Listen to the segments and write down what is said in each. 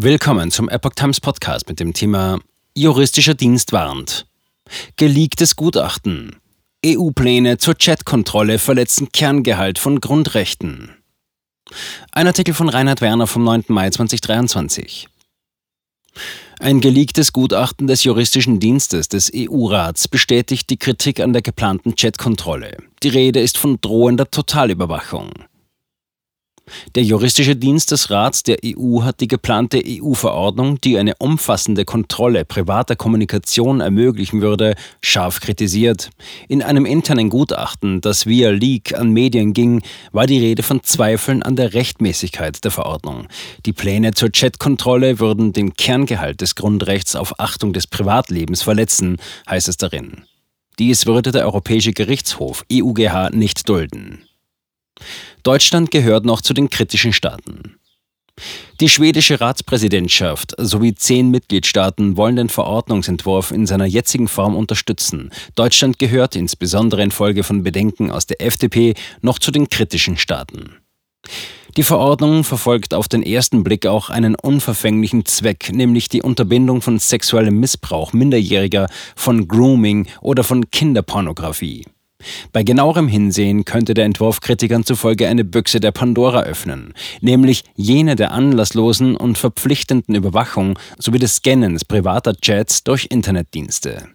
Willkommen zum Epoch Times Podcast mit dem Thema Juristischer Dienst warnt. Geleaktes Gutachten. EU-Pläne zur Chatkontrolle verletzen Kerngehalt von Grundrechten. Ein Artikel von Reinhard Werner vom 9. Mai 2023. Ein geleaktes Gutachten des Juristischen Dienstes des EU-Rats bestätigt die Kritik an der geplanten Chatkontrolle. Die Rede ist von drohender Totalüberwachung. Der juristische Dienst des Rats der EU hat die geplante EU-Verordnung, die eine umfassende Kontrolle privater Kommunikation ermöglichen würde, scharf kritisiert. In einem internen Gutachten, das via Leak an Medien ging, war die Rede von Zweifeln an der Rechtmäßigkeit der Verordnung. Die Pläne zur Chatkontrolle würden den Kerngehalt des Grundrechts auf Achtung des Privatlebens verletzen, heißt es darin. Dies würde der Europäische Gerichtshof EUGH nicht dulden. Deutschland gehört noch zu den kritischen Staaten. Die schwedische Ratspräsidentschaft sowie zehn Mitgliedstaaten wollen den Verordnungsentwurf in seiner jetzigen Form unterstützen. Deutschland gehört insbesondere infolge von Bedenken aus der FDP noch zu den kritischen Staaten. Die Verordnung verfolgt auf den ersten Blick auch einen unverfänglichen Zweck, nämlich die Unterbindung von sexuellem Missbrauch Minderjähriger, von Grooming oder von Kinderpornografie. Bei genauerem Hinsehen könnte der Entwurf Kritikern zufolge eine Büchse der Pandora öffnen, nämlich jene der anlasslosen und verpflichtenden Überwachung sowie des Scannens privater Chats durch Internetdienste.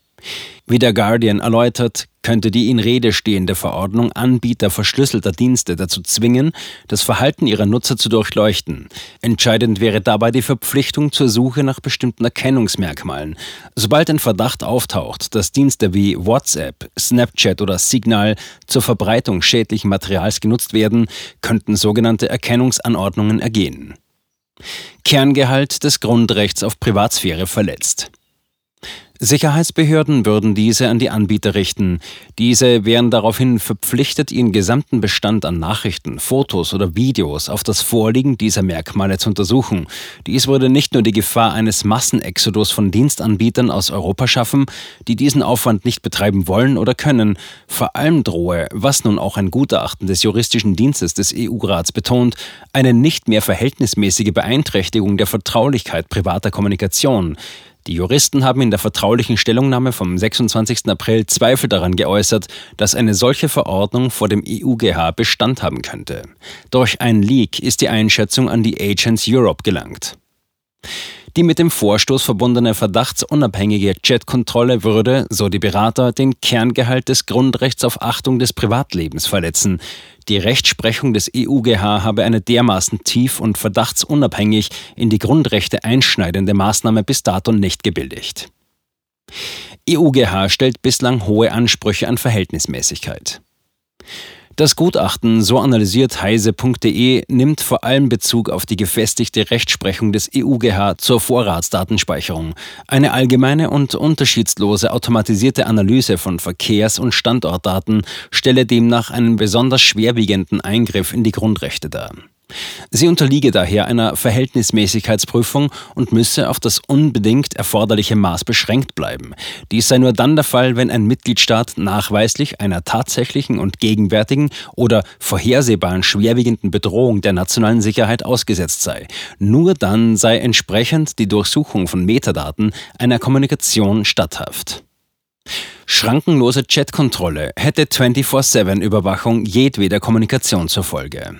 Wie der Guardian erläutert, könnte die in Rede stehende Verordnung Anbieter verschlüsselter Dienste dazu zwingen, das Verhalten ihrer Nutzer zu durchleuchten. Entscheidend wäre dabei die Verpflichtung zur Suche nach bestimmten Erkennungsmerkmalen. Sobald ein Verdacht auftaucht, dass Dienste wie WhatsApp, Snapchat oder Signal zur Verbreitung schädlichen Materials genutzt werden, könnten sogenannte Erkennungsanordnungen ergehen. Kerngehalt des Grundrechts auf Privatsphäre verletzt. Sicherheitsbehörden würden diese an die Anbieter richten. Diese wären daraufhin verpflichtet, ihren gesamten Bestand an Nachrichten, Fotos oder Videos auf das Vorliegen dieser Merkmale zu untersuchen. Dies würde nicht nur die Gefahr eines Massenexodus von Dienstanbietern aus Europa schaffen, die diesen Aufwand nicht betreiben wollen oder können. Vor allem drohe, was nun auch ein Gutachten des juristischen Dienstes des EU-Rats betont, eine nicht mehr verhältnismäßige Beeinträchtigung der Vertraulichkeit privater Kommunikation. Die Juristen haben in der vertraulichen Stellungnahme vom 26. April Zweifel daran geäußert, dass eine solche Verordnung vor dem EUGH Bestand haben könnte. Durch ein Leak ist die Einschätzung an die Agents Europe gelangt. Die mit dem Vorstoß verbundene verdachtsunabhängige Chatkontrolle würde, so die Berater, den Kerngehalt des Grundrechts auf Achtung des Privatlebens verletzen. Die Rechtsprechung des EUGH habe eine dermaßen tief und verdachtsunabhängig in die Grundrechte einschneidende Maßnahme bis dato nicht gebilligt. EUGH stellt bislang hohe Ansprüche an Verhältnismäßigkeit. Das Gutachten, so analysiert heise.de, nimmt vor allem Bezug auf die gefestigte Rechtsprechung des EUGH zur Vorratsdatenspeicherung. Eine allgemeine und unterschiedslose automatisierte Analyse von Verkehrs- und Standortdaten stelle demnach einen besonders schwerwiegenden Eingriff in die Grundrechte dar. Sie unterliege daher einer Verhältnismäßigkeitsprüfung und müsse auf das unbedingt erforderliche Maß beschränkt bleiben. Dies sei nur dann der Fall, wenn ein Mitgliedstaat nachweislich einer tatsächlichen und gegenwärtigen oder vorhersehbaren schwerwiegenden Bedrohung der nationalen Sicherheit ausgesetzt sei. Nur dann sei entsprechend die Durchsuchung von Metadaten einer Kommunikation statthaft. Schrankenlose Chatkontrolle hätte 24-7-Überwachung jedweder Kommunikation zur Folge.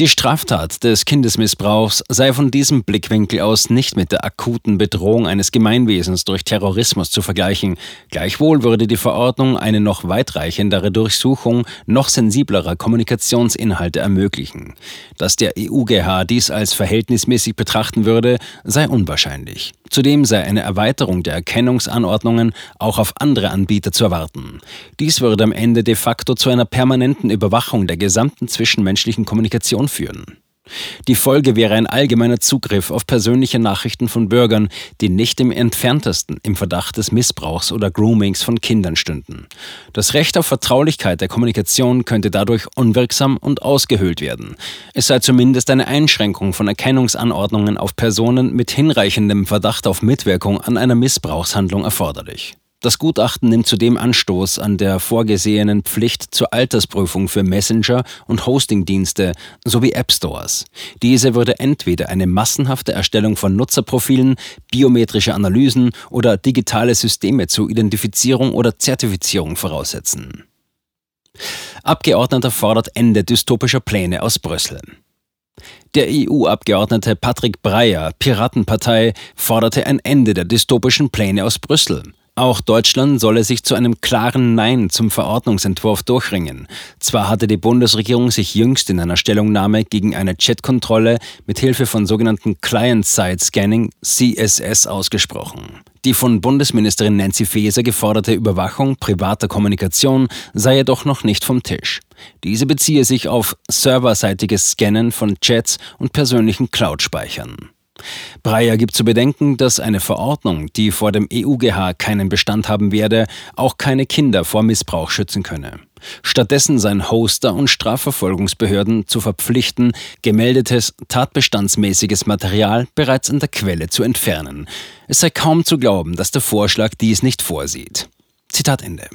Die Straftat des Kindesmissbrauchs sei von diesem Blickwinkel aus nicht mit der akuten Bedrohung eines Gemeinwesens durch Terrorismus zu vergleichen. Gleichwohl würde die Verordnung eine noch weitreichendere Durchsuchung noch sensiblerer Kommunikationsinhalte ermöglichen. Dass der EUGH dies als verhältnismäßig betrachten würde, sei unwahrscheinlich. Zudem sei eine Erweiterung der Erkennungsanordnungen auch auf andere Anbieter zu erwarten. Dies würde am Ende de facto zu einer permanenten Überwachung der gesamten zwischenmenschlichen Kommunikation führen. Die Folge wäre ein allgemeiner Zugriff auf persönliche Nachrichten von Bürgern, die nicht im entferntesten im Verdacht des Missbrauchs oder Groomings von Kindern stünden. Das Recht auf Vertraulichkeit der Kommunikation könnte dadurch unwirksam und ausgehöhlt werden. Es sei zumindest eine Einschränkung von Erkennungsanordnungen auf Personen mit hinreichendem Verdacht auf Mitwirkung an einer Missbrauchshandlung erforderlich. Das Gutachten nimmt zudem Anstoß an der vorgesehenen Pflicht zur Altersprüfung für Messenger- und Hostingdienste sowie App Stores. Diese würde entweder eine massenhafte Erstellung von Nutzerprofilen, biometrische Analysen oder digitale Systeme zur Identifizierung oder Zertifizierung voraussetzen. Abgeordneter fordert Ende dystopischer Pläne aus Brüssel. Der EU-Abgeordnete Patrick Breyer, Piratenpartei, forderte ein Ende der dystopischen Pläne aus Brüssel. Auch Deutschland solle sich zu einem klaren Nein zum Verordnungsentwurf durchringen. Zwar hatte die Bundesregierung sich jüngst in einer Stellungnahme gegen eine Chatkontrolle mit Hilfe von sogenannten Client-Side-Scanning CSS ausgesprochen. Die von Bundesministerin Nancy Faeser geforderte Überwachung privater Kommunikation sei jedoch noch nicht vom Tisch. Diese beziehe sich auf serverseitiges Scannen von Chats und persönlichen Cloud-Speichern. Breyer gibt zu bedenken, dass eine Verordnung, die vor dem EUGH keinen Bestand haben werde, auch keine Kinder vor Missbrauch schützen könne. Stattdessen seien Hoster und Strafverfolgungsbehörden zu verpflichten, gemeldetes, tatbestandsmäßiges Material bereits an der Quelle zu entfernen. Es sei kaum zu glauben, dass der Vorschlag dies nicht vorsieht. Zitat Ende.